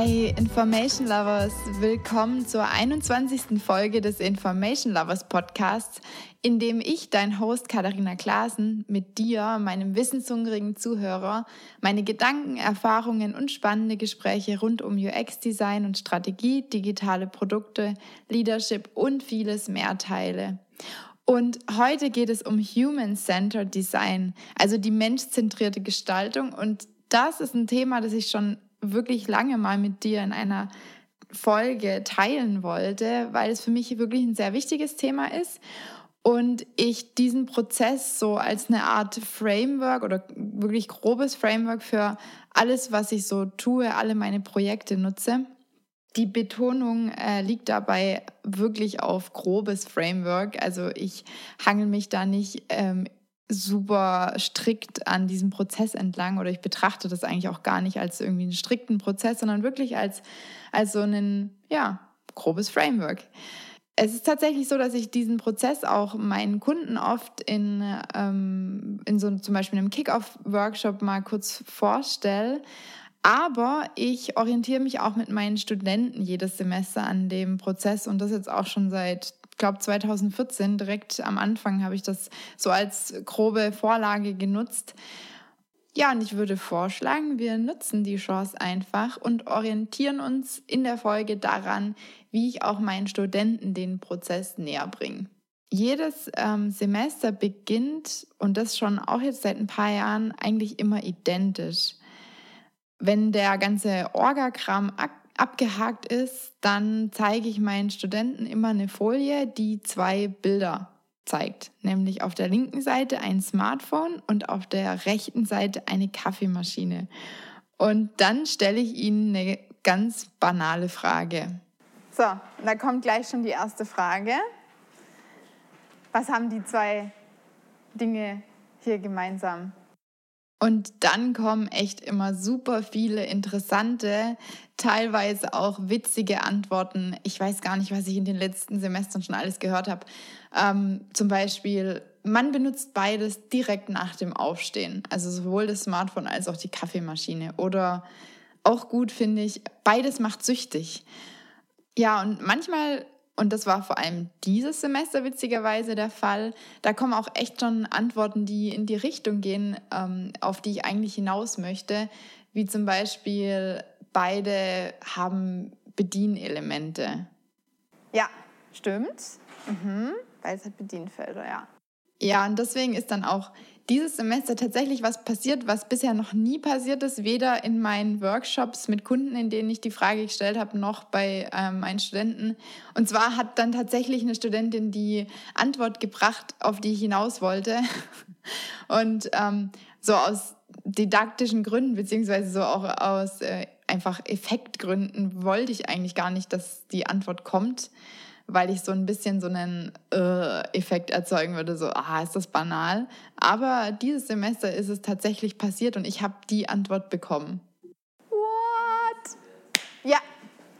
Hey Information Lovers, willkommen zur 21. Folge des Information Lovers Podcasts, in dem ich, dein Host Katharina Klaasen, mit dir, meinem wissenshungrigen Zuhörer, meine Gedanken, Erfahrungen und spannende Gespräche rund um UX-Design und Strategie, digitale Produkte, Leadership und vieles mehr teile. Und heute geht es um Human-Centered Design, also die menschzentrierte Gestaltung. Und das ist ein Thema, das ich schon wirklich lange mal mit dir in einer Folge teilen wollte, weil es für mich wirklich ein sehr wichtiges Thema ist und ich diesen Prozess so als eine Art Framework oder wirklich grobes Framework für alles, was ich so tue, alle meine Projekte nutze. Die Betonung äh, liegt dabei wirklich auf grobes Framework. Also ich hangel mich da nicht ähm, super strikt an diesem Prozess entlang oder ich betrachte das eigentlich auch gar nicht als irgendwie einen strikten Prozess, sondern wirklich als, als so ein, ja, grobes Framework. Es ist tatsächlich so, dass ich diesen Prozess auch meinen Kunden oft in, ähm, in so zum Beispiel einem Kick-Off-Workshop mal kurz vorstelle. Aber ich orientiere mich auch mit meinen Studenten jedes Semester an dem Prozess und das jetzt auch schon seit glaube 2014, direkt am Anfang habe ich das so als grobe Vorlage genutzt. Ja, und ich würde vorschlagen, wir nutzen die Chance einfach und orientieren uns in der Folge daran, wie ich auch meinen Studenten den Prozess näher bringe. Jedes ähm, Semester beginnt, und das schon auch jetzt seit ein paar Jahren, eigentlich immer identisch. Wenn der ganze Orgakram abgehakt ist, dann zeige ich meinen Studenten immer eine Folie, die zwei Bilder zeigt. Nämlich auf der linken Seite ein Smartphone und auf der rechten Seite eine Kaffeemaschine. Und dann stelle ich ihnen eine ganz banale Frage. So, da kommt gleich schon die erste Frage. Was haben die zwei Dinge hier gemeinsam? Und dann kommen echt immer super viele interessante, teilweise auch witzige Antworten. Ich weiß gar nicht, was ich in den letzten Semestern schon alles gehört habe. Ähm, zum Beispiel, man benutzt beides direkt nach dem Aufstehen. Also sowohl das Smartphone als auch die Kaffeemaschine. Oder auch gut finde ich, beides macht süchtig. Ja, und manchmal und das war vor allem dieses Semester witzigerweise der Fall. Da kommen auch echt schon Antworten, die in die Richtung gehen, ähm, auf die ich eigentlich hinaus möchte. Wie zum Beispiel, beide haben Bedienelemente. Ja, stimmt. Mhm. Beides hat Bedienfelder, ja. Ja, und deswegen ist dann auch dieses Semester tatsächlich was passiert, was bisher noch nie passiert ist, weder in meinen Workshops mit Kunden, in denen ich die Frage gestellt habe, noch bei ähm, meinen Studenten. Und zwar hat dann tatsächlich eine Studentin die Antwort gebracht, auf die ich hinaus wollte. Und ähm, so aus didaktischen Gründen, beziehungsweise so auch aus äh, einfach Effektgründen, wollte ich eigentlich gar nicht, dass die Antwort kommt weil ich so ein bisschen so einen äh, Effekt erzeugen würde, so, ah, ist das banal. Aber dieses Semester ist es tatsächlich passiert und ich habe die Antwort bekommen. What? Ja,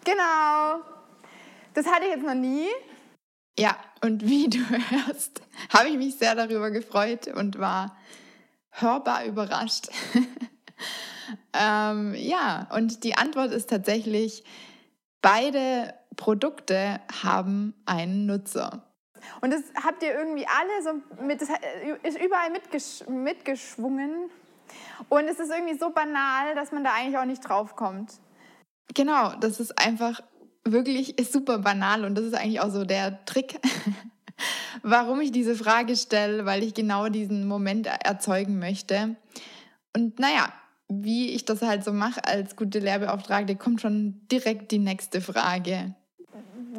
genau. Das hatte ich jetzt noch nie. Ja, und wie du hörst, habe ich mich sehr darüber gefreut und war hörbar überrascht. ähm, ja, und die Antwort ist tatsächlich, beide Produkte haben einen Nutzer. Und das habt ihr irgendwie alle so mit, das ist überall mitgesch mitgeschwungen. Und es ist irgendwie so banal, dass man da eigentlich auch nicht drauf kommt. Genau, das ist einfach wirklich ist super banal und das ist eigentlich auch so der Trick, warum ich diese Frage stelle, weil ich genau diesen Moment erzeugen möchte. Und naja, wie ich das halt so mache als gute Lehrbeauftragte, kommt schon direkt die nächste Frage.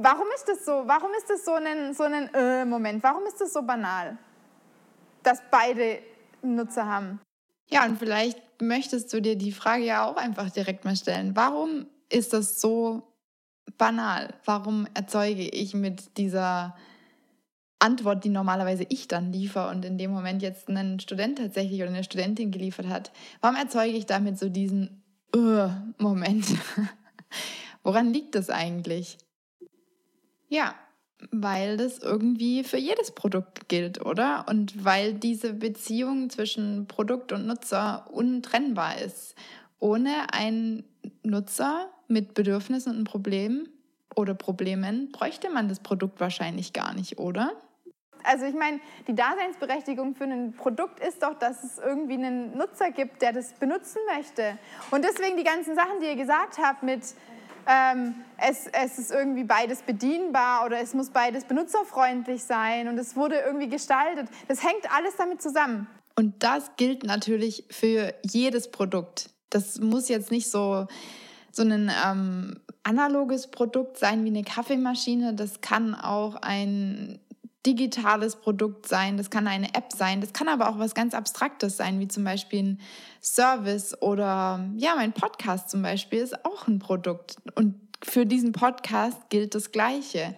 Warum ist das so? Warum ist das so ein, so ein äh, Moment? Warum ist das so banal, dass beide Nutzer haben? Ja, und vielleicht möchtest du dir die Frage ja auch einfach direkt mal stellen. Warum ist das so banal? Warum erzeuge ich mit dieser Antwort, die normalerweise ich dann liefere und in dem Moment jetzt ein Student tatsächlich oder eine Studentin geliefert hat, warum erzeuge ich damit so diesen uh, Moment? Woran liegt das eigentlich? Ja, weil das irgendwie für jedes Produkt gilt, oder? Und weil diese Beziehung zwischen Produkt und Nutzer untrennbar ist. Ohne einen Nutzer mit Bedürfnissen und Problemen oder Problemen bräuchte man das Produkt wahrscheinlich gar nicht, oder? Also ich meine, die Daseinsberechtigung für ein Produkt ist doch, dass es irgendwie einen Nutzer gibt, der das benutzen möchte. Und deswegen die ganzen Sachen, die ihr gesagt habt mit, ähm, es, es ist irgendwie beides bedienbar oder es muss beides benutzerfreundlich sein und es wurde irgendwie gestaltet, das hängt alles damit zusammen. Und das gilt natürlich für jedes Produkt. Das muss jetzt nicht so, so ein ähm, analoges Produkt sein wie eine Kaffeemaschine. Das kann auch ein digitales Produkt sein, das kann eine App sein, das kann aber auch was ganz Abstraktes sein, wie zum Beispiel ein Service oder ja, mein Podcast zum Beispiel ist auch ein Produkt. Und für diesen Podcast gilt das Gleiche.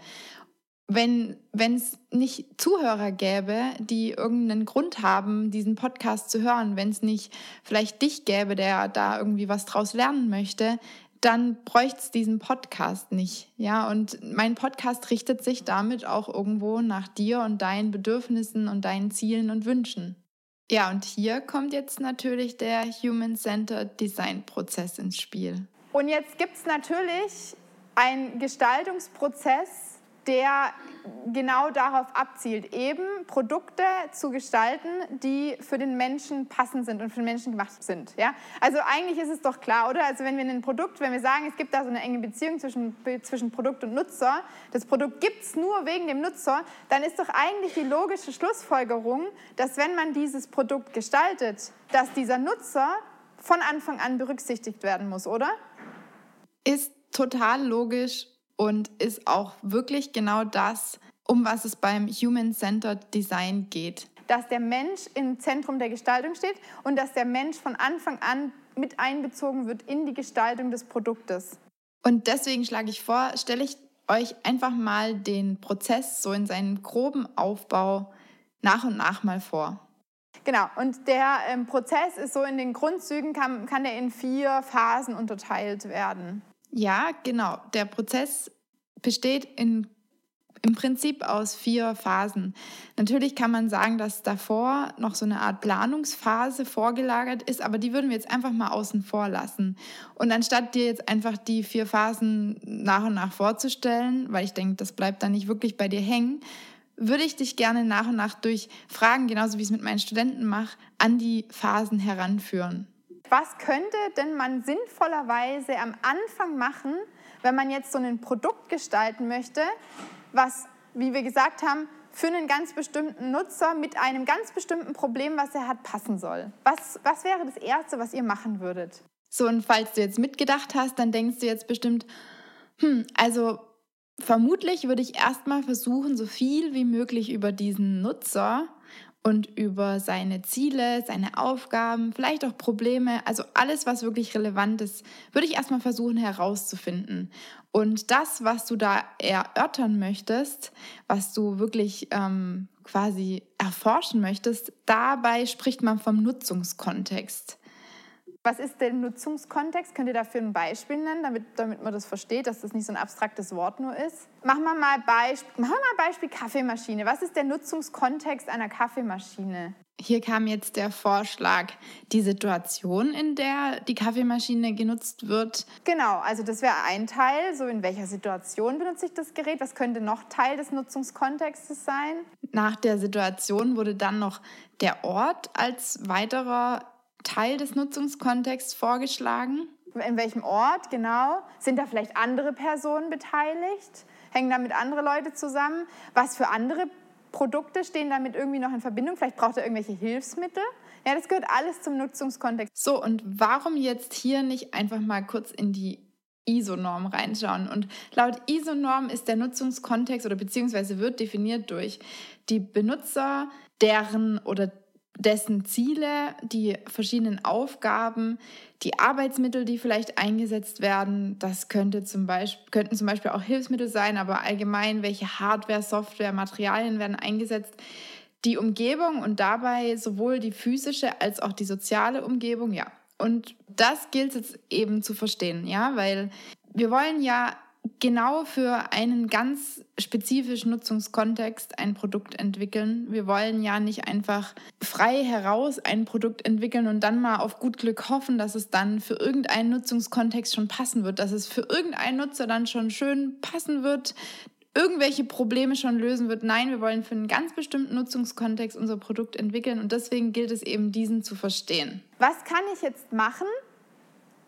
Wenn es nicht Zuhörer gäbe, die irgendeinen Grund haben, diesen Podcast zu hören, wenn es nicht vielleicht dich gäbe, der da irgendwie was draus lernen möchte, dann bräuchte es diesen Podcast nicht. Ja, und mein Podcast richtet sich damit auch irgendwo nach dir und deinen Bedürfnissen und deinen Zielen und Wünschen. Ja, und hier kommt jetzt natürlich der Human-Centered Design-Prozess ins Spiel. Und jetzt gibt es natürlich einen Gestaltungsprozess, der genau darauf abzielt, eben Produkte zu gestalten, die für den Menschen passend sind und für den Menschen gemacht sind. Ja? Also eigentlich ist es doch klar, oder? Also wenn wir ein Produkt, wenn wir sagen, es gibt da so eine enge Beziehung zwischen, zwischen Produkt und Nutzer, das Produkt gibt es nur wegen dem Nutzer, dann ist doch eigentlich die logische Schlussfolgerung, dass wenn man dieses Produkt gestaltet, dass dieser Nutzer von Anfang an berücksichtigt werden muss, oder? Ist total logisch und ist auch wirklich genau das, um was es beim Human-Centered Design geht. Dass der Mensch im Zentrum der Gestaltung steht und dass der Mensch von Anfang an mit einbezogen wird in die Gestaltung des Produktes. Und deswegen schlage ich vor, stelle ich euch einfach mal den Prozess so in seinem groben Aufbau nach und nach mal vor. Genau, und der ähm, Prozess ist so in den Grundzügen, kann, kann er in vier Phasen unterteilt werden. Ja, genau. Der Prozess besteht in, im Prinzip aus vier Phasen. Natürlich kann man sagen, dass davor noch so eine Art Planungsphase vorgelagert ist, aber die würden wir jetzt einfach mal außen vor lassen. Und anstatt dir jetzt einfach die vier Phasen nach und nach vorzustellen, weil ich denke, das bleibt dann nicht wirklich bei dir hängen, würde ich dich gerne nach und nach durch Fragen, genauso wie ich es mit meinen Studenten mache, an die Phasen heranführen was könnte denn man sinnvollerweise am Anfang machen, wenn man jetzt so ein Produkt gestalten möchte, was, wie wir gesagt haben, für einen ganz bestimmten Nutzer mit einem ganz bestimmten Problem, was er hat, passen soll. Was, was wäre das Erste, was ihr machen würdet? So, und falls du jetzt mitgedacht hast, dann denkst du jetzt bestimmt, hm, also vermutlich würde ich erstmal versuchen, so viel wie möglich über diesen Nutzer und über seine Ziele, seine Aufgaben, vielleicht auch Probleme, also alles, was wirklich relevant ist, würde ich erstmal versuchen herauszufinden. Und das, was du da erörtern möchtest, was du wirklich ähm, quasi erforschen möchtest, dabei spricht man vom Nutzungskontext. Was ist der Nutzungskontext? Könnt ihr dafür ein Beispiel nennen, damit, damit man das versteht, dass das nicht so ein abstraktes Wort nur ist? Machen wir mal Beispiel, machen wir mal Beispiel Kaffeemaschine. Was ist der Nutzungskontext einer Kaffeemaschine? Hier kam jetzt der Vorschlag, die Situation, in der die Kaffeemaschine genutzt wird. Genau, also das wäre ein Teil, so in welcher Situation benutze ich das Gerät, was könnte noch Teil des Nutzungskontextes sein? Nach der Situation wurde dann noch der Ort als weiterer Teil des Nutzungskontexts vorgeschlagen? In welchem Ort genau? Sind da vielleicht andere Personen beteiligt? Hängen damit andere Leute zusammen? Was für andere Produkte stehen damit irgendwie noch in Verbindung? Vielleicht braucht er irgendwelche Hilfsmittel? Ja, das gehört alles zum Nutzungskontext. So, und warum jetzt hier nicht einfach mal kurz in die ISO-Norm reinschauen? Und laut ISO-Norm ist der Nutzungskontext oder beziehungsweise wird definiert durch die Benutzer, deren oder dessen Ziele, die verschiedenen Aufgaben, die Arbeitsmittel, die vielleicht eingesetzt werden. Das könnte zum Beispiel, könnten zum Beispiel auch Hilfsmittel sein, aber allgemein, welche Hardware, Software, Materialien werden eingesetzt. Die Umgebung und dabei sowohl die physische als auch die soziale Umgebung, ja. Und das gilt es eben zu verstehen, ja, weil wir wollen ja genau für einen ganz spezifischen Nutzungskontext ein Produkt entwickeln. Wir wollen ja nicht einfach frei heraus ein Produkt entwickeln und dann mal auf gut Glück hoffen, dass es dann für irgendeinen Nutzungskontext schon passen wird, dass es für irgendeinen Nutzer dann schon schön passen wird, irgendwelche Probleme schon lösen wird. Nein, wir wollen für einen ganz bestimmten Nutzungskontext unser Produkt entwickeln und deswegen gilt es eben, diesen zu verstehen. Was kann ich jetzt machen,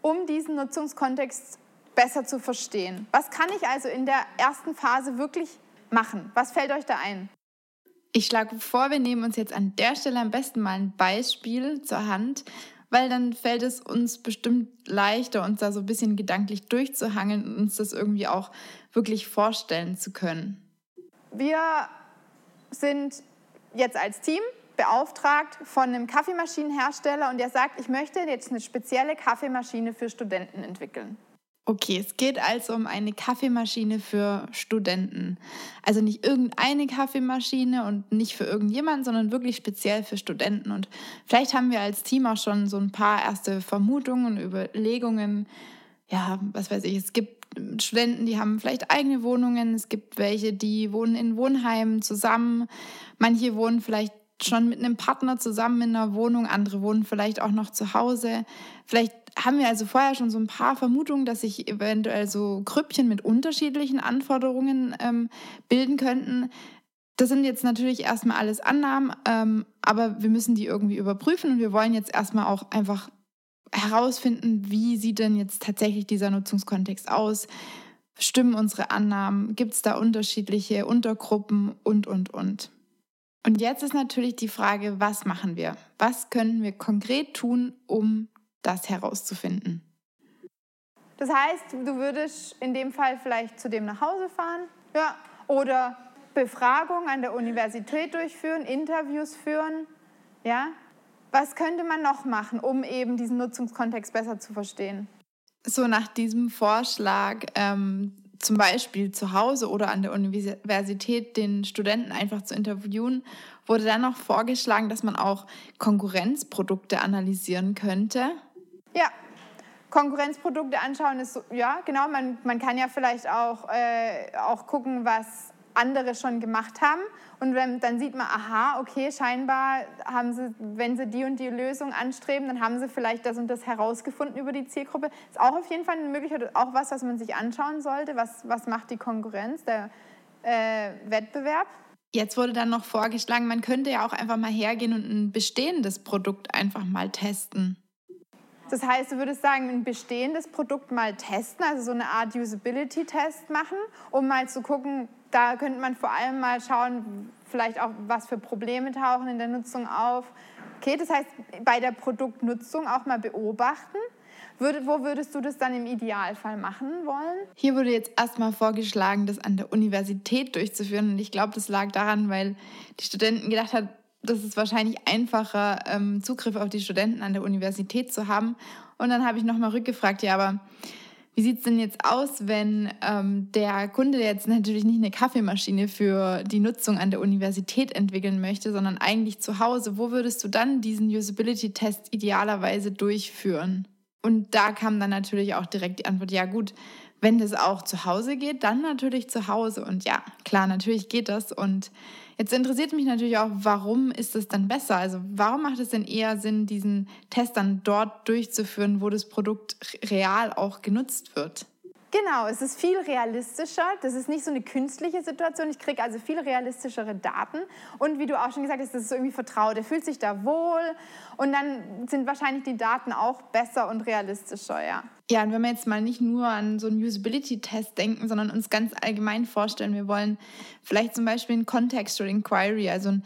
um diesen Nutzungskontext besser zu verstehen? Was kann ich also in der ersten Phase wirklich machen? Was fällt euch da ein? Ich schlage vor, wir nehmen uns jetzt an der Stelle am besten mal ein Beispiel zur Hand, weil dann fällt es uns bestimmt leichter, uns da so ein bisschen gedanklich durchzuhangeln und uns das irgendwie auch wirklich vorstellen zu können. Wir sind jetzt als Team beauftragt von einem Kaffeemaschinenhersteller und der sagt, ich möchte jetzt eine spezielle Kaffeemaschine für Studenten entwickeln. Okay, es geht also um eine Kaffeemaschine für Studenten. Also nicht irgendeine Kaffeemaschine und nicht für irgendjemanden, sondern wirklich speziell für Studenten. Und vielleicht haben wir als Team auch schon so ein paar erste Vermutungen und Überlegungen. Ja, was weiß ich, es gibt Studenten, die haben vielleicht eigene Wohnungen. Es gibt welche, die wohnen in Wohnheimen zusammen. Manche wohnen vielleicht schon mit einem Partner zusammen in einer Wohnung, andere wohnen vielleicht auch noch zu Hause. Vielleicht haben wir also vorher schon so ein paar Vermutungen, dass sich eventuell so Grüppchen mit unterschiedlichen Anforderungen ähm, bilden könnten. Das sind jetzt natürlich erstmal alles Annahmen, ähm, aber wir müssen die irgendwie überprüfen und wir wollen jetzt erstmal auch einfach herausfinden, wie sieht denn jetzt tatsächlich dieser Nutzungskontext aus? Stimmen unsere Annahmen? Gibt es da unterschiedliche Untergruppen und, und, und? Und jetzt ist natürlich die Frage, was machen wir? Was können wir konkret tun, um das herauszufinden? Das heißt, du würdest in dem Fall vielleicht zu dem nach Hause fahren, ja, oder Befragung an der Universität durchführen, Interviews führen, ja. Was könnte man noch machen, um eben diesen Nutzungskontext besser zu verstehen? So nach diesem Vorschlag ähm, zum Beispiel zu Hause oder an der Universität den Studenten einfach zu interviewen, wurde dann noch vorgeschlagen, dass man auch Konkurrenzprodukte analysieren könnte. Ja, Konkurrenzprodukte anschauen ist, ja, genau, man, man kann ja vielleicht auch, äh, auch gucken, was andere schon gemacht haben. Und wenn, dann sieht man, aha, okay, scheinbar haben sie, wenn sie die und die Lösung anstreben, dann haben sie vielleicht das und das herausgefunden über die Zielgruppe. Ist auch auf jeden Fall eine Möglichkeit, auch was, was man sich anschauen sollte. Was, was macht die Konkurrenz, der äh, Wettbewerb? Jetzt wurde dann noch vorgeschlagen, man könnte ja auch einfach mal hergehen und ein bestehendes Produkt einfach mal testen. Das heißt, du würdest sagen, ein bestehendes Produkt mal testen, also so eine Art Usability-Test machen, um mal zu gucken, da könnte man vor allem mal schauen, vielleicht auch, was für Probleme tauchen in der Nutzung auf. Okay, das heißt, bei der Produktnutzung auch mal beobachten. Würde, wo würdest du das dann im Idealfall machen wollen? Hier wurde jetzt erstmal vorgeschlagen, das an der Universität durchzuführen. Und ich glaube, das lag daran, weil die Studenten gedacht haben, das ist wahrscheinlich einfacher, ähm, Zugriff auf die Studenten an der Universität zu haben. Und dann habe ich nochmal rückgefragt, ja, aber wie sieht es denn jetzt aus, wenn ähm, der Kunde jetzt natürlich nicht eine Kaffeemaschine für die Nutzung an der Universität entwickeln möchte, sondern eigentlich zu Hause? Wo würdest du dann diesen Usability-Test idealerweise durchführen? Und da kam dann natürlich auch direkt die Antwort, ja gut, wenn das auch zu Hause geht, dann natürlich zu Hause. Und ja, klar, natürlich geht das. Und Jetzt interessiert mich natürlich auch, warum ist es dann besser? Also warum macht es denn eher Sinn, diesen Test dann dort durchzuführen, wo das Produkt real auch genutzt wird? Genau, es ist viel realistischer. Das ist nicht so eine künstliche Situation. Ich kriege also viel realistischere Daten. Und wie du auch schon gesagt hast, das ist irgendwie vertraut. Er fühlt sich da wohl. Und dann sind wahrscheinlich die Daten auch besser und realistischer, ja. Ja, und wenn wir jetzt mal nicht nur an so einen Usability-Test denken, sondern uns ganz allgemein vorstellen, wir wollen vielleicht zum Beispiel ein Contextual Inquiry, also ein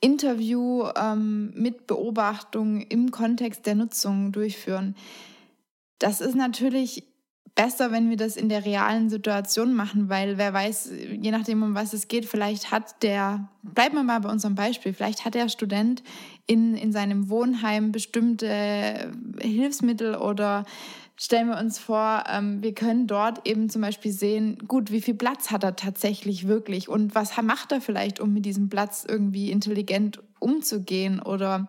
Interview ähm, mit Beobachtung im Kontext der Nutzung durchführen. Das ist natürlich besser, wenn wir das in der realen Situation machen, weil wer weiß, je nachdem, um was es geht, vielleicht hat der, bleiben wir mal bei unserem Beispiel, vielleicht hat der Student in, in seinem Wohnheim bestimmte Hilfsmittel oder stellen wir uns vor, ähm, wir können dort eben zum Beispiel sehen, gut, wie viel Platz hat er tatsächlich wirklich und was macht er vielleicht, um mit diesem Platz irgendwie intelligent umzugehen oder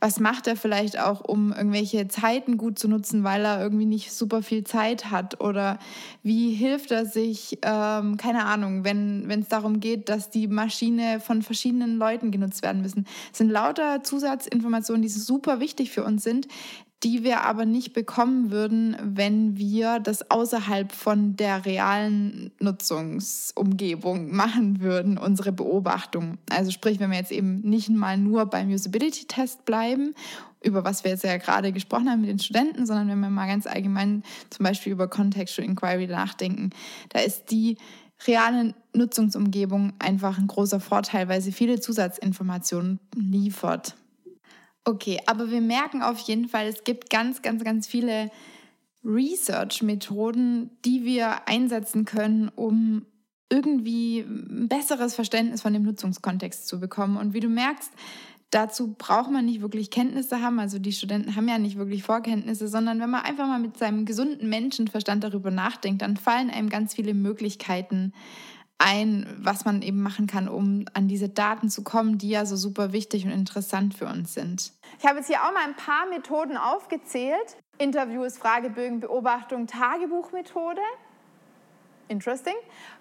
was macht er vielleicht auch, um irgendwelche Zeiten gut zu nutzen, weil er irgendwie nicht super viel Zeit hat? Oder wie hilft er sich, ähm, keine Ahnung, wenn es darum geht, dass die Maschine von verschiedenen Leuten genutzt werden müssen. Das sind lauter Zusatzinformationen, die super wichtig für uns sind, die wir aber nicht bekommen würden, wenn wir das außerhalb von der realen Nutzungsumgebung machen würden, unsere Beobachtung. Also sprich, wenn wir jetzt eben nicht mal nur beim Usability-Test bleiben, über was wir jetzt ja gerade gesprochen haben mit den Studenten, sondern wenn wir mal ganz allgemein zum Beispiel über Contextual Inquiry nachdenken, da ist die reale Nutzungsumgebung einfach ein großer Vorteil, weil sie viele Zusatzinformationen liefert. Okay, aber wir merken auf jeden Fall, es gibt ganz, ganz, ganz viele Research-Methoden, die wir einsetzen können, um irgendwie ein besseres Verständnis von dem Nutzungskontext zu bekommen. Und wie du merkst, dazu braucht man nicht wirklich Kenntnisse haben. Also die Studenten haben ja nicht wirklich Vorkenntnisse, sondern wenn man einfach mal mit seinem gesunden Menschenverstand darüber nachdenkt, dann fallen einem ganz viele Möglichkeiten ein, was man eben machen kann, um an diese Daten zu kommen, die ja so super wichtig und interessant für uns sind. Ich habe jetzt hier auch mal ein paar Methoden aufgezählt. Interviews, Fragebögen, Beobachtung, Tagebuchmethode. Interesting.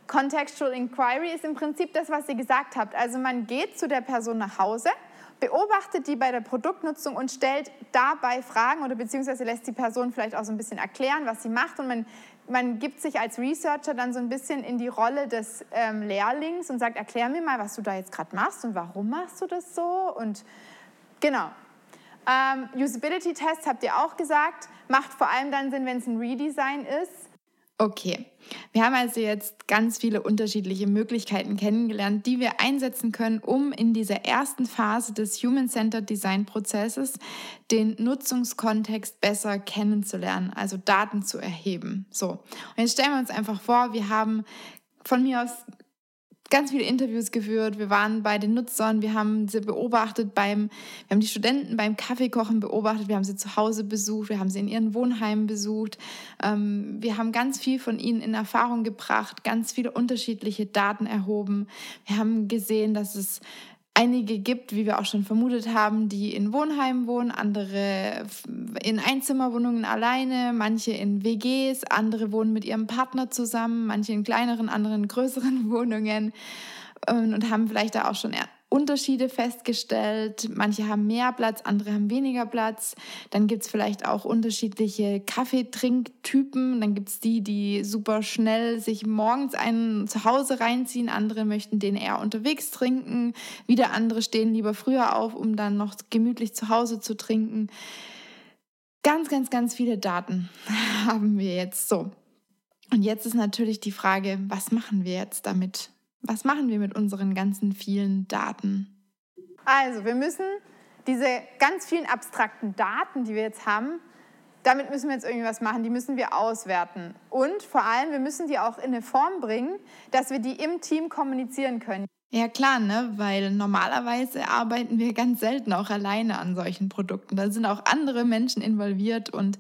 Contextual Inquiry ist im Prinzip das, was ihr gesagt habt. Also man geht zu der Person nach Hause, beobachtet die bei der Produktnutzung und stellt dabei Fragen oder beziehungsweise lässt die Person vielleicht auch so ein bisschen erklären, was sie macht und man man gibt sich als Researcher dann so ein bisschen in die Rolle des ähm, Lehrlings und sagt, erklär mir mal, was du da jetzt gerade machst und warum machst du das so? Und genau. Ähm, Usability-Tests habt ihr auch gesagt, macht vor allem dann Sinn, wenn es ein Redesign ist Okay, wir haben also jetzt ganz viele unterschiedliche Möglichkeiten kennengelernt, die wir einsetzen können, um in dieser ersten Phase des Human-Centered Design-Prozesses den Nutzungskontext besser kennenzulernen, also Daten zu erheben. So, und jetzt stellen wir uns einfach vor, wir haben von mir aus ganz viele Interviews geführt. Wir waren bei den Nutzern, wir haben sie beobachtet beim, wir haben die Studenten beim Kaffeekochen beobachtet, wir haben sie zu Hause besucht, wir haben sie in ihren Wohnheimen besucht. Ähm, wir haben ganz viel von ihnen in Erfahrung gebracht, ganz viele unterschiedliche Daten erhoben. Wir haben gesehen, dass es einige gibt, wie wir auch schon vermutet haben, die in Wohnheimen wohnen, andere in Einzimmerwohnungen alleine, manche in WGs, andere wohnen mit ihrem Partner zusammen, manche in kleineren, anderen größeren Wohnungen ähm, und haben vielleicht da auch schon Unterschiede festgestellt. Manche haben mehr Platz, andere haben weniger Platz. Dann gibt es vielleicht auch unterschiedliche Kaffeetrinktypen. Dann gibt es die, die super schnell sich morgens einen zu Hause reinziehen. Andere möchten den eher unterwegs trinken. Wieder andere stehen lieber früher auf, um dann noch gemütlich zu Hause zu trinken. Ganz, ganz, ganz viele Daten haben wir jetzt so. Und jetzt ist natürlich die Frage, was machen wir jetzt damit? Was machen wir mit unseren ganzen vielen Daten? Also, wir müssen diese ganz vielen abstrakten Daten, die wir jetzt haben, damit müssen wir jetzt irgendwas machen, die müssen wir auswerten. Und vor allem, wir müssen die auch in eine Form bringen, dass wir die im Team kommunizieren können. Ja klar, ne? weil normalerweise arbeiten wir ganz selten auch alleine an solchen Produkten. Da sind auch andere Menschen involviert und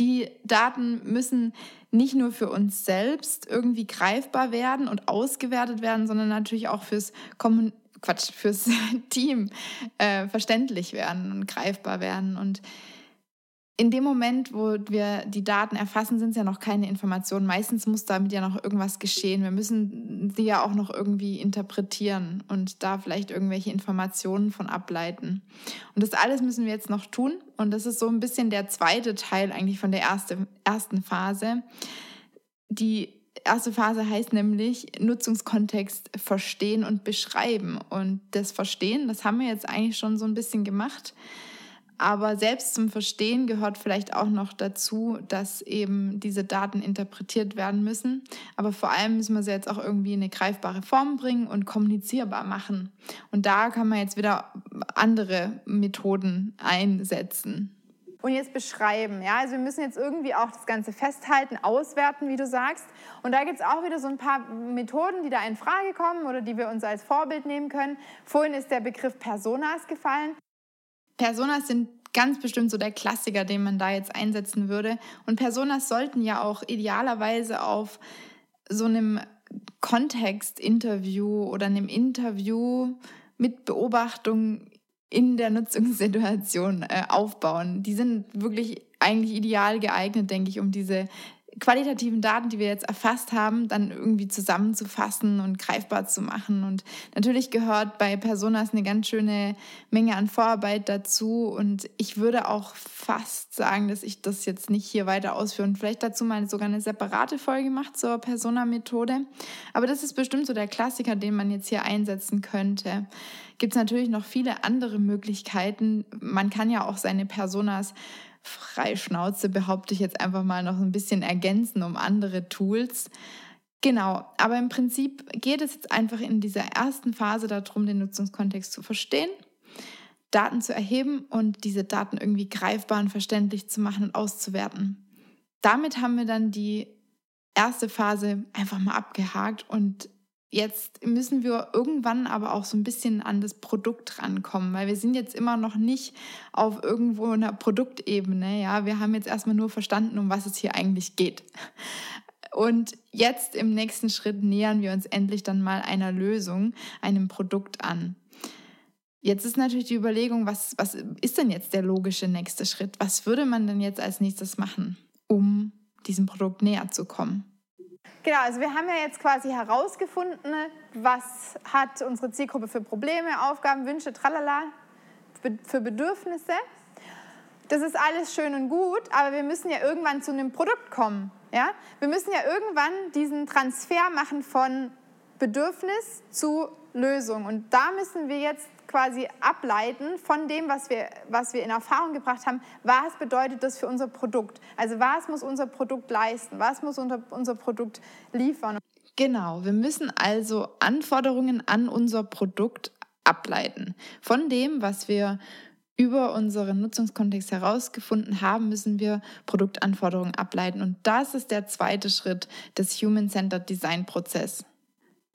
die Daten müssen nicht nur für uns selbst irgendwie greifbar werden und ausgewertet werden, sondern natürlich auch fürs Kommun Quatsch, fürs Team äh, verständlich werden und greifbar werden. Und in dem Moment, wo wir die Daten erfassen, sind es ja noch keine Informationen. Meistens muss damit ja noch irgendwas geschehen. Wir müssen sie ja auch noch irgendwie interpretieren und da vielleicht irgendwelche Informationen von ableiten. Und das alles müssen wir jetzt noch tun. Und das ist so ein bisschen der zweite Teil eigentlich von der erste, ersten Phase. Die erste Phase heißt nämlich Nutzungskontext verstehen und beschreiben. Und das Verstehen, das haben wir jetzt eigentlich schon so ein bisschen gemacht. Aber selbst zum Verstehen gehört vielleicht auch noch dazu, dass eben diese Daten interpretiert werden müssen. Aber vor allem müssen wir sie jetzt auch irgendwie in eine greifbare Form bringen und kommunizierbar machen. Und da kann man jetzt wieder andere Methoden einsetzen. Und jetzt beschreiben. Ja? Also wir müssen jetzt irgendwie auch das Ganze festhalten, auswerten, wie du sagst. Und da gibt es auch wieder so ein paar Methoden, die da in Frage kommen oder die wir uns als Vorbild nehmen können. Vorhin ist der Begriff Personas gefallen. Personas sind ganz bestimmt so der Klassiker, den man da jetzt einsetzen würde. Und Personas sollten ja auch idealerweise auf so einem Kontextinterview oder einem Interview mit Beobachtung in der Nutzungssituation äh, aufbauen. Die sind wirklich eigentlich ideal geeignet, denke ich, um diese qualitativen Daten, die wir jetzt erfasst haben, dann irgendwie zusammenzufassen und greifbar zu machen. Und natürlich gehört bei Personas eine ganz schöne Menge an Vorarbeit dazu. Und ich würde auch fast sagen, dass ich das jetzt nicht hier weiter ausführe und vielleicht dazu mal sogar eine separate Folge macht zur Persona-Methode. Aber das ist bestimmt so der Klassiker, den man jetzt hier einsetzen könnte. Gibt es natürlich noch viele andere Möglichkeiten. Man kann ja auch seine Personas Freischnauze, behaupte ich jetzt einfach mal noch ein bisschen ergänzen um andere Tools. Genau, aber im Prinzip geht es jetzt einfach in dieser ersten Phase darum, den Nutzungskontext zu verstehen, Daten zu erheben und diese Daten irgendwie greifbar und verständlich zu machen und auszuwerten. Damit haben wir dann die erste Phase einfach mal abgehakt und Jetzt müssen wir irgendwann aber auch so ein bisschen an das Produkt rankommen, weil wir sind jetzt immer noch nicht auf irgendwo einer Produktebene. Ja, wir haben jetzt erstmal nur verstanden, um was es hier eigentlich geht. Und jetzt im nächsten Schritt nähern wir uns endlich dann mal einer Lösung, einem Produkt an. Jetzt ist natürlich die Überlegung, was, was ist denn jetzt der logische nächste Schritt? Was würde man denn jetzt als nächstes machen, um diesem Produkt näher zu kommen? Genau, also wir haben ja jetzt quasi herausgefunden, was hat unsere Zielgruppe für Probleme, Aufgaben, Wünsche, tralala, für Bedürfnisse. Das ist alles schön und gut, aber wir müssen ja irgendwann zu einem Produkt kommen. Ja? Wir müssen ja irgendwann diesen Transfer machen von Bedürfnis zu Lösung. Und da müssen wir jetzt quasi ableiten von dem, was wir, was wir in Erfahrung gebracht haben, was bedeutet das für unser Produkt? Also was muss unser Produkt leisten? Was muss unser, unser Produkt liefern? Genau, wir müssen also Anforderungen an unser Produkt ableiten. Von dem, was wir über unseren Nutzungskontext herausgefunden haben, müssen wir Produktanforderungen ableiten. Und das ist der zweite Schritt des Human-Centered Design-Prozess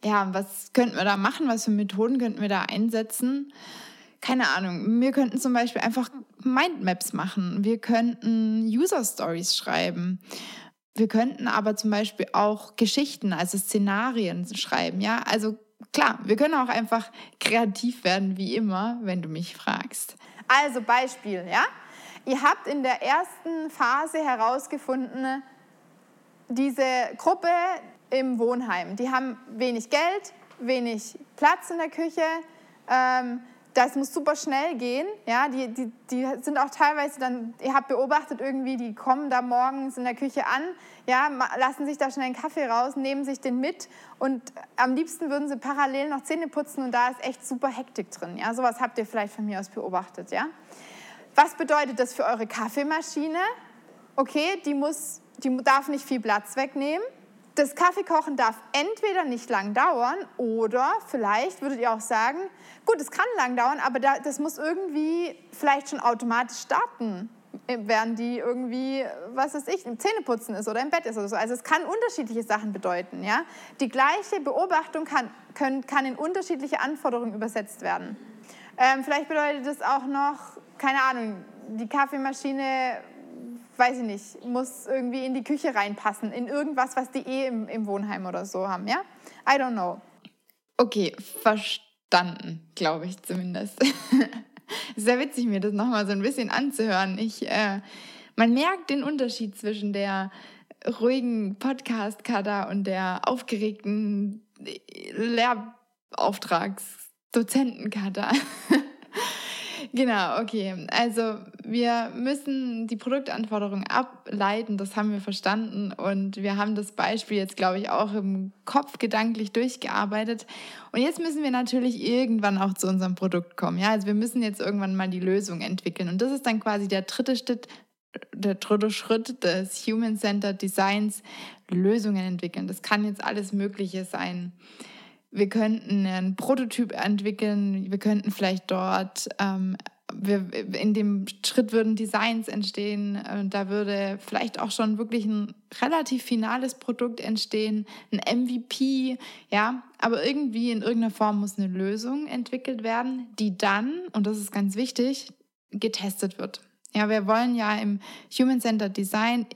ja, was könnten wir da machen? Was für Methoden könnten wir da einsetzen? Keine Ahnung. Wir könnten zum Beispiel einfach Mindmaps machen. Wir könnten User Stories schreiben. Wir könnten aber zum Beispiel auch Geschichten, also Szenarien schreiben. Ja, also klar, wir können auch einfach kreativ werden, wie immer, wenn du mich fragst. Also Beispiel, ja. Ihr habt in der ersten Phase herausgefunden, diese Gruppe, im Wohnheim. Die haben wenig Geld, wenig Platz in der Küche. Ähm, das muss super schnell gehen. Ja, die, die, die sind auch teilweise dann, ihr habt beobachtet irgendwie, die kommen da morgens in der Küche an, ja, lassen sich da schnell einen Kaffee raus, nehmen sich den mit und am liebsten würden sie parallel noch Zähne putzen und da ist echt super Hektik drin. Ja, sowas habt ihr vielleicht von mir aus beobachtet. Ja, was bedeutet das für eure Kaffeemaschine? Okay, die muss, die darf nicht viel Platz wegnehmen das Kaffeekochen darf entweder nicht lang dauern oder vielleicht würdet ihr auch sagen, gut, es kann lang dauern, aber das muss irgendwie vielleicht schon automatisch starten, während die irgendwie, was weiß ich, im Zähneputzen ist oder im Bett ist oder so. Also es kann unterschiedliche Sachen bedeuten. Ja? Die gleiche Beobachtung kann, können, kann in unterschiedliche Anforderungen übersetzt werden. Ähm, vielleicht bedeutet es auch noch, keine Ahnung, die Kaffeemaschine weiß ich nicht, muss irgendwie in die Küche reinpassen, in irgendwas, was die eh im, im Wohnheim oder so haben, ja? I don't know. Okay, verstanden, glaube ich zumindest. Sehr witzig, mir das nochmal so ein bisschen anzuhören. Ich, äh, man merkt den Unterschied zwischen der ruhigen Podcast-Kada und der aufgeregten Lehrauftragsdozenten-Kada. Genau, okay. Also wir müssen die Produktanforderungen ableiten, das haben wir verstanden und wir haben das Beispiel jetzt, glaube ich, auch im Kopf gedanklich durchgearbeitet. Und jetzt müssen wir natürlich irgendwann auch zu unserem Produkt kommen. Ja, also wir müssen jetzt irgendwann mal die Lösung entwickeln und das ist dann quasi der dritte Schritt, der dritte Schritt des Human-Centered Designs, Lösungen entwickeln. Das kann jetzt alles Mögliche sein wir könnten einen Prototyp entwickeln, wir könnten vielleicht dort, ähm, wir, in dem Schritt würden Designs entstehen, äh, da würde vielleicht auch schon wirklich ein relativ finales Produkt entstehen, ein MVP, ja, aber irgendwie in irgendeiner Form muss eine Lösung entwickelt werden, die dann, und das ist ganz wichtig, getestet wird. Ja, wir wollen ja im Human-Centered Design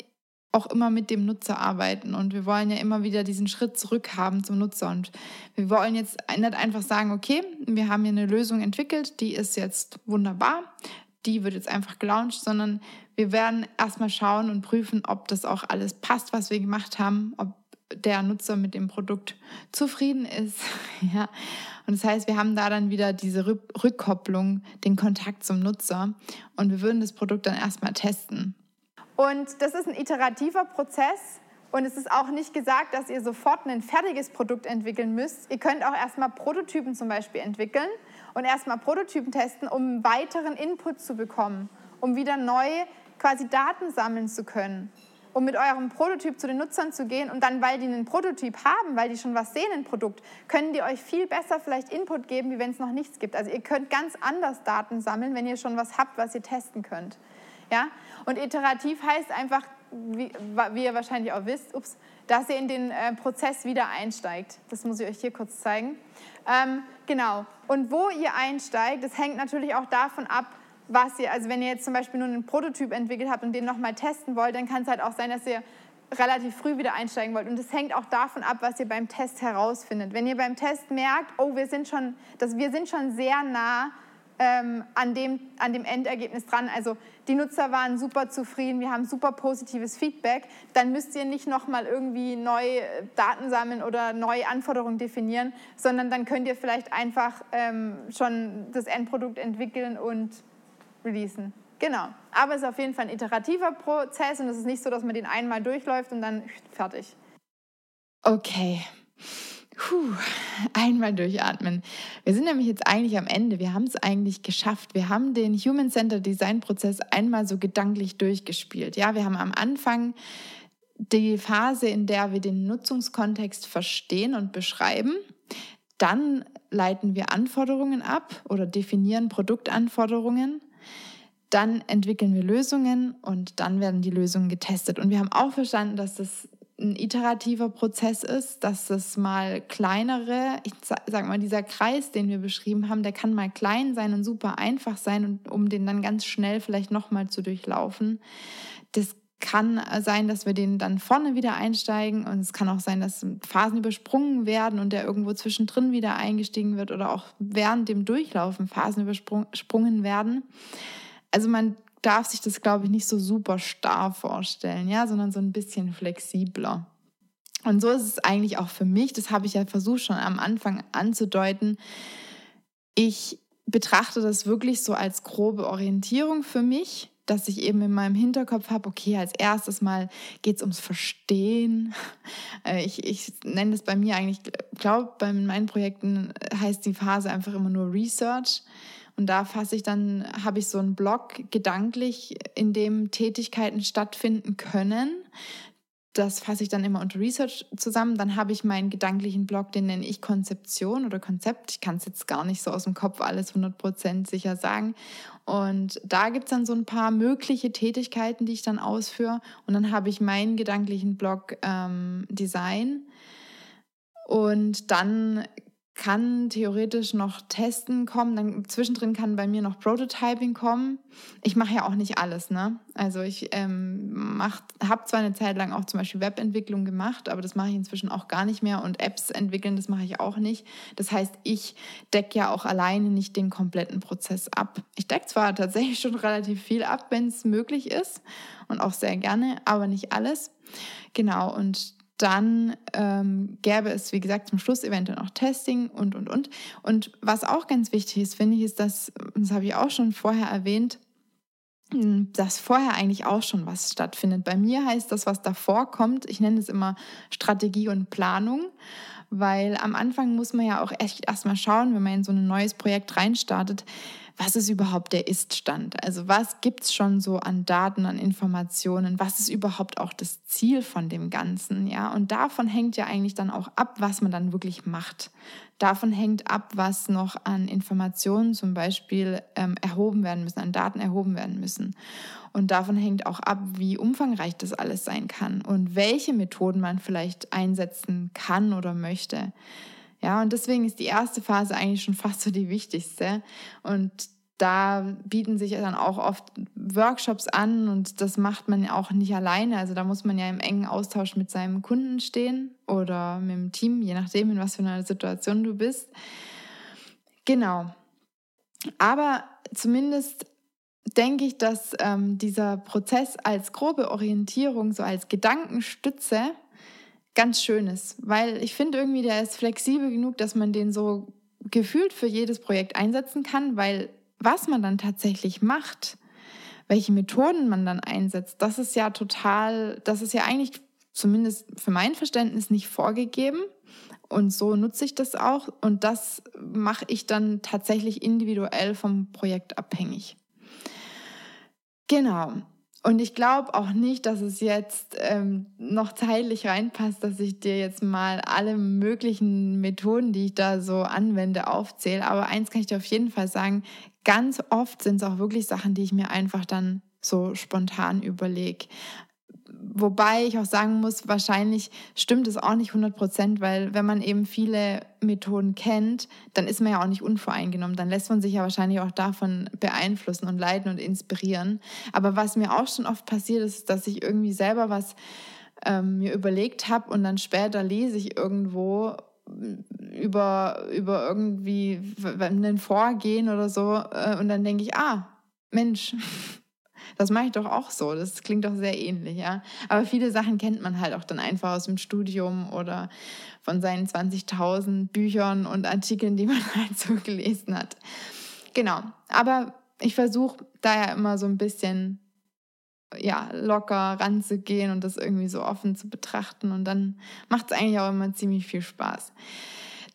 auch immer mit dem Nutzer arbeiten und wir wollen ja immer wieder diesen Schritt zurück haben zum Nutzer und wir wollen jetzt nicht einfach sagen, okay, wir haben hier eine Lösung entwickelt, die ist jetzt wunderbar, die wird jetzt einfach gelauncht, sondern wir werden erstmal schauen und prüfen, ob das auch alles passt, was wir gemacht haben, ob der Nutzer mit dem Produkt zufrieden ist. ja. Und das heißt, wir haben da dann wieder diese Rückkopplung, den Kontakt zum Nutzer und wir würden das Produkt dann erstmal testen. Und das ist ein iterativer Prozess. Und es ist auch nicht gesagt, dass ihr sofort ein fertiges Produkt entwickeln müsst. Ihr könnt auch erstmal Prototypen zum Beispiel entwickeln und erstmal Prototypen testen, um weiteren Input zu bekommen, um wieder neu quasi Daten sammeln zu können, um mit eurem Prototyp zu den Nutzern zu gehen und dann, weil die einen Prototyp haben, weil die schon was sehen im Produkt, können die euch viel besser vielleicht Input geben, wie wenn es noch nichts gibt. Also ihr könnt ganz anders Daten sammeln, wenn ihr schon was habt, was ihr testen könnt. Ja? Und iterativ heißt einfach, wie, wie ihr wahrscheinlich auch wisst, ups, dass ihr in den äh, Prozess wieder einsteigt. Das muss ich euch hier kurz zeigen. Ähm, genau. Und wo ihr einsteigt, das hängt natürlich auch davon ab, was ihr, also wenn ihr jetzt zum Beispiel nur einen Prototyp entwickelt habt und den nochmal testen wollt, dann kann es halt auch sein, dass ihr relativ früh wieder einsteigen wollt. Und das hängt auch davon ab, was ihr beim Test herausfindet. Wenn ihr beim Test merkt, oh, wir sind schon, dass wir sind schon sehr nah ähm, an, dem, an dem Endergebnis dran. Also die Nutzer waren super zufrieden, wir haben super positives Feedback. Dann müsst ihr nicht nochmal irgendwie neu äh, Daten sammeln oder neue Anforderungen definieren, sondern dann könnt ihr vielleicht einfach ähm, schon das Endprodukt entwickeln und releasen. Genau. Aber es ist auf jeden Fall ein iterativer Prozess und es ist nicht so, dass man den einmal durchläuft und dann fertig. Okay. Puh, einmal durchatmen. Wir sind nämlich jetzt eigentlich am Ende. Wir haben es eigentlich geschafft. Wir haben den Human Centered Design Prozess einmal so gedanklich durchgespielt. Ja, wir haben am Anfang die Phase, in der wir den Nutzungskontext verstehen und beschreiben. Dann leiten wir Anforderungen ab oder definieren Produktanforderungen. Dann entwickeln wir Lösungen und dann werden die Lösungen getestet. Und wir haben auch verstanden, dass das ein iterativer Prozess ist, dass es mal kleinere, ich sag mal, dieser Kreis, den wir beschrieben haben, der kann mal klein sein und super einfach sein, und, um den dann ganz schnell vielleicht nochmal zu durchlaufen. Das kann sein, dass wir den dann vorne wieder einsteigen und es kann auch sein, dass Phasen übersprungen werden und der irgendwo zwischendrin wieder eingestiegen wird oder auch während dem Durchlaufen Phasen übersprungen werden. Also man darf sich das, glaube ich, nicht so super starr vorstellen, ja, sondern so ein bisschen flexibler. Und so ist es eigentlich auch für mich, das habe ich ja versucht schon am Anfang anzudeuten. Ich betrachte das wirklich so als grobe Orientierung für mich, dass ich eben in meinem Hinterkopf habe, okay, als erstes mal geht es ums Verstehen. Äh, ich, ich nenne das bei mir eigentlich, glaube, bei meinen Projekten heißt die Phase einfach immer nur Research. Und da fasse ich dann, habe ich so einen Blog gedanklich, in dem Tätigkeiten stattfinden können. Das fasse ich dann immer unter Research zusammen. Dann habe ich meinen gedanklichen Blog, den nenne ich Konzeption oder Konzept. Ich kann es jetzt gar nicht so aus dem Kopf alles 100% sicher sagen. Und da gibt es dann so ein paar mögliche Tätigkeiten, die ich dann ausführe. Und dann habe ich meinen gedanklichen Blog ähm, Design. Und dann kann theoretisch noch Testen kommen, dann zwischendrin kann bei mir noch Prototyping kommen. Ich mache ja auch nicht alles, ne? Also ich ähm, habe zwar eine Zeit lang auch zum Beispiel Webentwicklung gemacht, aber das mache ich inzwischen auch gar nicht mehr und Apps entwickeln, das mache ich auch nicht. Das heißt, ich decke ja auch alleine nicht den kompletten Prozess ab. Ich decke zwar tatsächlich schon relativ viel ab, wenn es möglich ist und auch sehr gerne, aber nicht alles. Genau, und dann ähm, gäbe es, wie gesagt, zum Schluss eventuell noch Testing und, und, und. Und was auch ganz wichtig ist, finde ich, ist, dass, das habe ich auch schon vorher erwähnt, hm, dass vorher eigentlich auch schon was stattfindet. Bei mir heißt das, was davor kommt, ich nenne es immer Strategie und Planung, weil am Anfang muss man ja auch echt erstmal schauen, wenn man in so ein neues Projekt reinstartet, was ist überhaupt der Ist-Stand? Also was gibt es schon so an Daten, an Informationen? Was ist überhaupt auch das Ziel von dem Ganzen? Ja, und davon hängt ja eigentlich dann auch ab, was man dann wirklich macht. Davon hängt ab, was noch an Informationen zum Beispiel ähm, erhoben werden müssen, an Daten erhoben werden müssen. Und davon hängt auch ab, wie umfangreich das alles sein kann und welche Methoden man vielleicht einsetzen kann oder möchte. Ja, und deswegen ist die erste Phase eigentlich schon fast so die wichtigste. Und da bieten sich dann auch oft Workshops an und das macht man ja auch nicht alleine. Also da muss man ja im engen Austausch mit seinem Kunden stehen oder mit dem Team, je nachdem, in was für einer Situation du bist. Genau. Aber zumindest denke ich, dass ähm, dieser Prozess als grobe Orientierung, so als Gedankenstütze, ganz schön ist. Weil ich finde irgendwie, der ist flexibel genug, dass man den so gefühlt für jedes Projekt einsetzen kann, weil was man dann tatsächlich macht, welche Methoden man dann einsetzt, das ist ja total, das ist ja eigentlich zumindest für mein Verständnis nicht vorgegeben. Und so nutze ich das auch. Und das mache ich dann tatsächlich individuell vom Projekt abhängig. Genau. Und ich glaube auch nicht, dass es jetzt ähm, noch zeitlich reinpasst, dass ich dir jetzt mal alle möglichen Methoden, die ich da so anwende, aufzähle. Aber eins kann ich dir auf jeden Fall sagen, ganz oft sind es auch wirklich Sachen, die ich mir einfach dann so spontan überlege. Wobei ich auch sagen muss, wahrscheinlich stimmt es auch nicht 100 Prozent, weil wenn man eben viele Methoden kennt, dann ist man ja auch nicht unvoreingenommen. Dann lässt man sich ja wahrscheinlich auch davon beeinflussen und leiten und inspirieren. Aber was mir auch schon oft passiert ist, dass ich irgendwie selber was ähm, mir überlegt habe und dann später lese ich irgendwo über, über irgendwie ein Vorgehen oder so äh, und dann denke ich, ah, Mensch, das mache ich doch auch so. Das klingt doch sehr ähnlich, ja. Aber viele Sachen kennt man halt auch dann einfach aus dem Studium oder von seinen 20.000 Büchern und Artikeln, die man halt so gelesen hat. Genau. Aber ich versuche da ja immer so ein bisschen ja, locker ranzugehen und das irgendwie so offen zu betrachten. Und dann macht es eigentlich auch immer ziemlich viel Spaß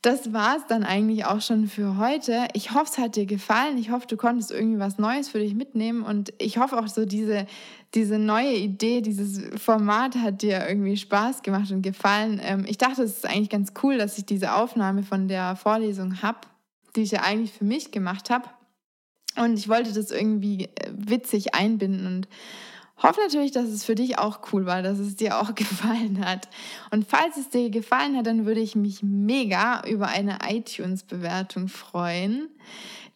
das war es dann eigentlich auch schon für heute. Ich hoffe, es hat dir gefallen. Ich hoffe, du konntest irgendwie was Neues für dich mitnehmen. Und ich hoffe auch so, diese, diese neue Idee, dieses Format hat dir irgendwie Spaß gemacht und gefallen. Ähm, ich dachte, es ist eigentlich ganz cool, dass ich diese Aufnahme von der Vorlesung habe, die ich ja eigentlich für mich gemacht habe. Und ich wollte das irgendwie äh, witzig einbinden und Hoffe natürlich, dass es für dich auch cool war, dass es dir auch gefallen hat. Und falls es dir gefallen hat, dann würde ich mich mega über eine iTunes-Bewertung freuen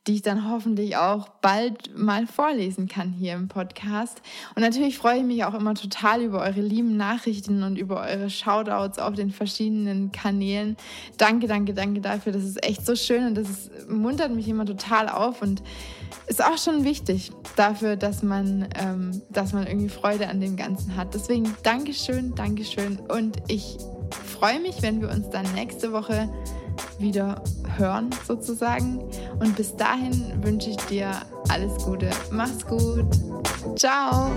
die ich dann hoffentlich auch bald mal vorlesen kann hier im Podcast. Und natürlich freue ich mich auch immer total über eure lieben Nachrichten und über eure Shoutouts auf den verschiedenen Kanälen. Danke, danke, danke dafür. Das ist echt so schön und das ist, muntert mich immer total auf und ist auch schon wichtig dafür, dass man, ähm, dass man irgendwie Freude an dem Ganzen hat. Deswegen Dankeschön, Dankeschön und ich freue mich, wenn wir uns dann nächste Woche wieder hören sozusagen. Und bis dahin wünsche ich dir alles Gute. Mach's gut. Ciao.